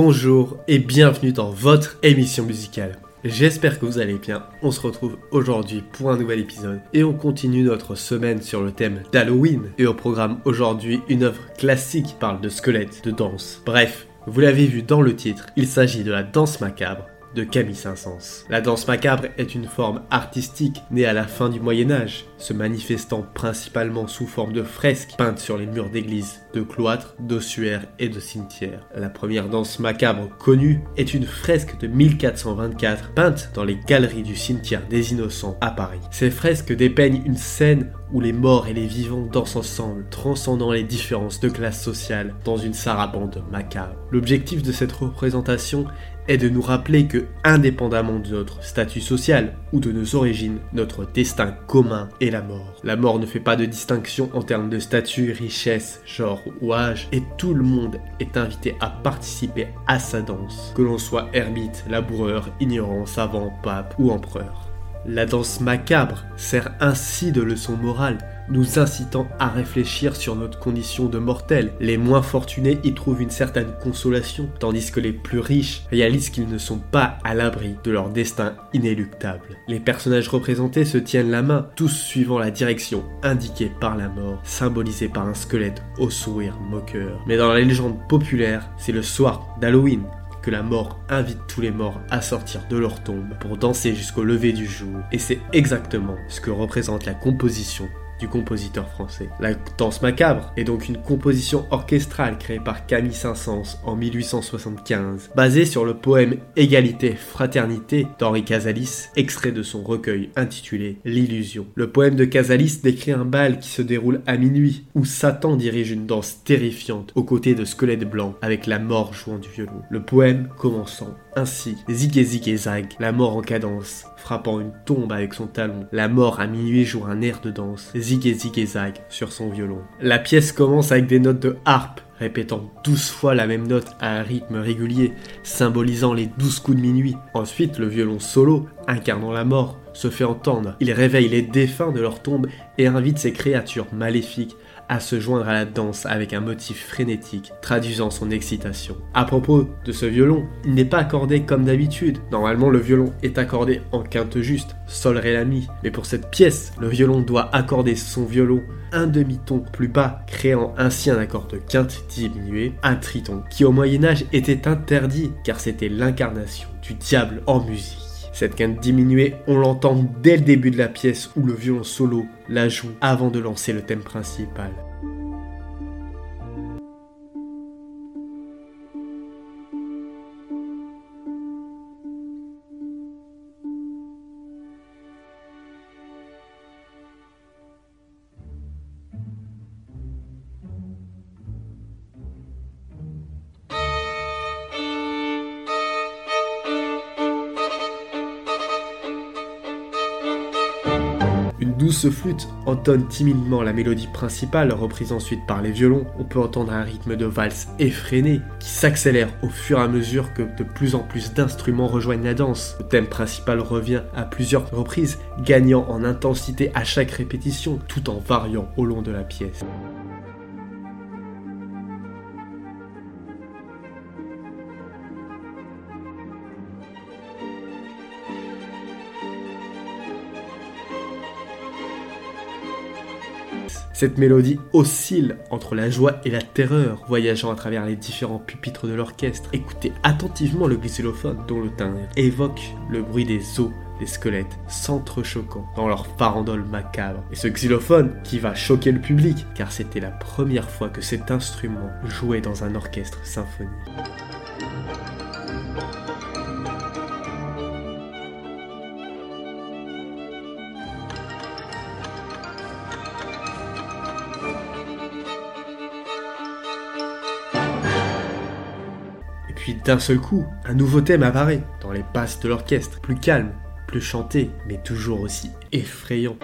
Bonjour et bienvenue dans votre émission musicale. J'espère que vous allez bien. On se retrouve aujourd'hui pour un nouvel épisode et on continue notre semaine sur le thème d'Halloween. Et au programme aujourd'hui, une œuvre classique qui parle de squelette, de danse. Bref, vous l'avez vu dans le titre, il s'agit de la danse macabre de Camille Saint-Saëns. La danse macabre est une forme artistique née à la fin du Moyen Âge, se manifestant principalement sous forme de fresques peintes sur les murs d'églises, de cloîtres, d'ossuaires et de cimetières. La première danse macabre connue est une fresque de 1424 peinte dans les galeries du cimetière des Innocents à Paris. Ces fresques dépeignent une scène où les morts et les vivants dansent ensemble, transcendant les différences de classe sociale dans une sarabande macabre. L'objectif de cette représentation est de nous rappeler que, indépendamment de notre statut social ou de nos origines, notre destin commun est la mort. La mort ne fait pas de distinction en termes de statut, richesse, genre ou âge, et tout le monde est invité à participer à sa danse, que l'on soit ermite, laboureur, ignorant, savant, pape ou empereur. La danse macabre sert ainsi de leçon morale, nous incitant à réfléchir sur notre condition de mortel. Les moins fortunés y trouvent une certaine consolation, tandis que les plus riches réalisent qu'ils ne sont pas à l'abri de leur destin inéluctable. Les personnages représentés se tiennent la main, tous suivant la direction indiquée par la mort, symbolisée par un squelette au sourire moqueur. Mais dans la légende populaire, c'est le soir d'Halloween que la mort invite tous les morts à sortir de leur tombe pour danser jusqu'au lever du jour. Et c'est exactement ce que représente la composition du compositeur français. La danse macabre est donc une composition orchestrale créée par Camille Saint-Saëns en 1875, basée sur le poème Égalité, Fraternité d'Henri Casalis, extrait de son recueil intitulé L'illusion. Le poème de Casalis décrit un bal qui se déroule à minuit, où Satan dirige une danse terrifiante aux côtés de squelettes blancs avec la mort jouant du violon. Le poème commençant ainsi, zig et zag, la mort en cadence, frappant une tombe avec son talon. La mort à minuit joue un air de danse, zig et zig et zag, sur son violon. La pièce commence avec des notes de harpe, répétant douze fois la même note à un rythme régulier, symbolisant les douze coups de minuit. Ensuite, le violon solo, incarnant la mort, se fait entendre. Il réveille les défunts de leur tombe et invite ces créatures maléfiques à se joindre à la danse avec un motif frénétique, traduisant son excitation. À propos de ce violon, il n'est pas accordé comme d'habitude. Normalement, le violon est accordé en quinte juste, sol ré la mi. Mais pour cette pièce, le violon doit accorder son violon un demi-ton plus bas, créant ainsi un accord de quinte diminué, un triton, qui au Moyen Âge était interdit car c'était l'incarnation du diable en musique. Cette quinte diminuée, on l'entend dès le début de la pièce où le violon solo la joue avant de lancer le thème principal. Douce flûte entonne timidement la mélodie principale, reprise ensuite par les violons. On peut entendre un rythme de valse effréné qui s'accélère au fur et à mesure que de plus en plus d'instruments rejoignent la danse. Le thème principal revient à plusieurs reprises, gagnant en intensité à chaque répétition, tout en variant au long de la pièce. Cette mélodie oscille entre la joie et la terreur, voyageant à travers les différents pupitres de l'orchestre. Écoutez attentivement le xylophone dont le timbre évoque le bruit des os des squelettes s'entrechoquant dans leur farandole macabre. Et ce xylophone qui va choquer le public, car c'était la première fois que cet instrument jouait dans un orchestre symphonique. D'un seul coup, un nouveau thème apparaît dans les passes de l'orchestre, plus calme, plus chanté, mais toujours aussi effrayant.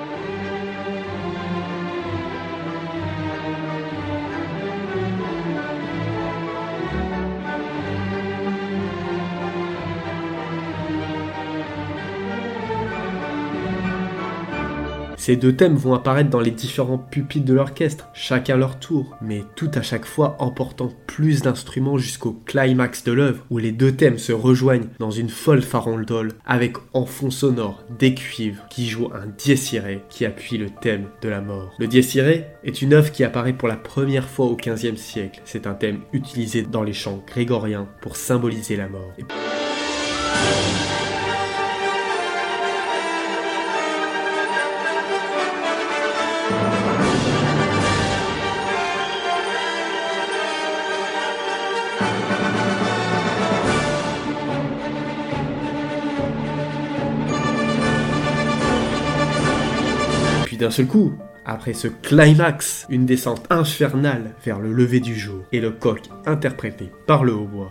Ces deux thèmes vont apparaître dans les différents pupitres de l'orchestre, chacun leur tour, mais tout à chaque fois emportant plus d'instruments jusqu'au climax de l'œuvre, où les deux thèmes se rejoignent dans une folle farandole avec en fond sonore des cuivres qui jouent un dies qui appuie le thème de la mort. Le dies est une œuvre qui apparaît pour la première fois au XVe siècle. C'est un thème utilisé dans les chants grégoriens pour symboliser la mort. D'un seul coup, après ce climax, une descente infernale vers le lever du jour et le coq interprété par le hautbois.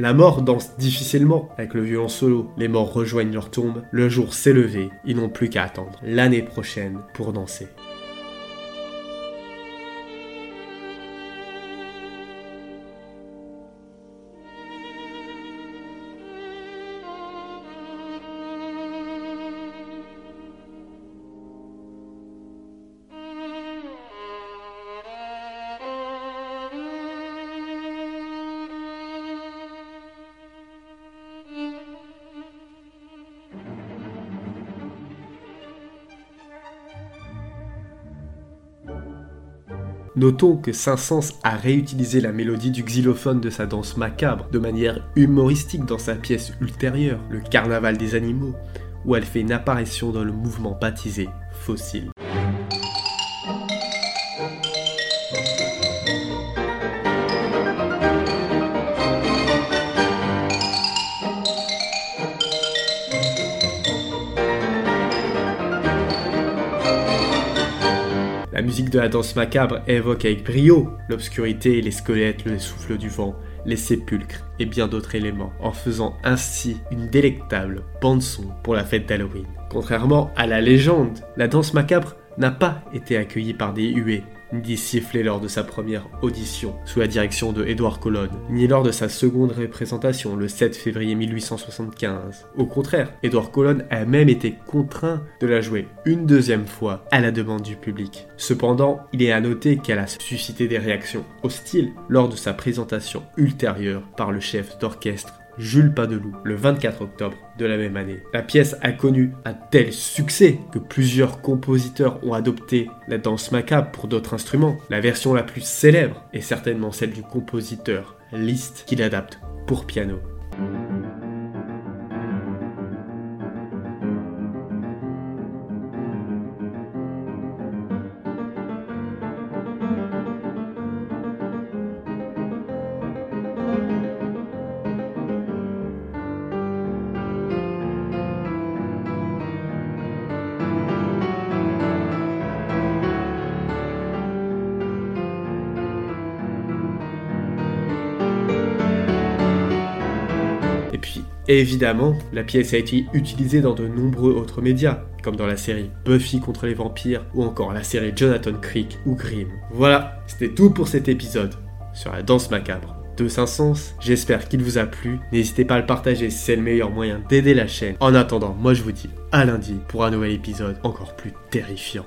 La mort danse difficilement avec le violon solo. Les morts rejoignent leur tombe. Le jour s'est levé. Ils n'ont plus qu'à attendre l'année prochaine pour danser. Notons que Saint-Saëns a réutilisé la mélodie du xylophone de sa danse macabre de manière humoristique dans sa pièce ultérieure, Le Carnaval des animaux, où elle fait une apparition dans le mouvement baptisé Fossile. La musique de la danse macabre évoque avec brio l'obscurité, les squelettes, le souffle du vent, les sépulcres et bien d'autres éléments, en faisant ainsi une délectable bande-son pour la fête d'Halloween. Contrairement à la légende, la danse macabre n'a pas été accueillie par des huées, ni sifflé lors de sa première audition sous la direction de Édouard Colonne, ni lors de sa seconde représentation le 7 février 1875. Au contraire, Édouard Colonne a même été contraint de la jouer une deuxième fois à la demande du public. Cependant, il est à noter qu'elle a suscité des réactions hostiles lors de sa présentation ultérieure par le chef d'orchestre Jules Padeloup le 24 octobre de la même année. La pièce a connu un tel succès que plusieurs compositeurs ont adopté la danse macabre pour d'autres instruments. La version la plus célèbre est certainement celle du compositeur Liszt qui l'adapte pour piano. Évidemment, la pièce a été utilisée dans de nombreux autres médias, comme dans la série Buffy contre les vampires ou encore la série Jonathan Creek ou Grimm. Voilà, c'était tout pour cet épisode sur la danse macabre de Saint-Saëns. J'espère qu'il vous a plu. N'hésitez pas à le partager, c'est le meilleur moyen d'aider la chaîne. En attendant, moi je vous dis à lundi pour un nouvel épisode encore plus terrifiant.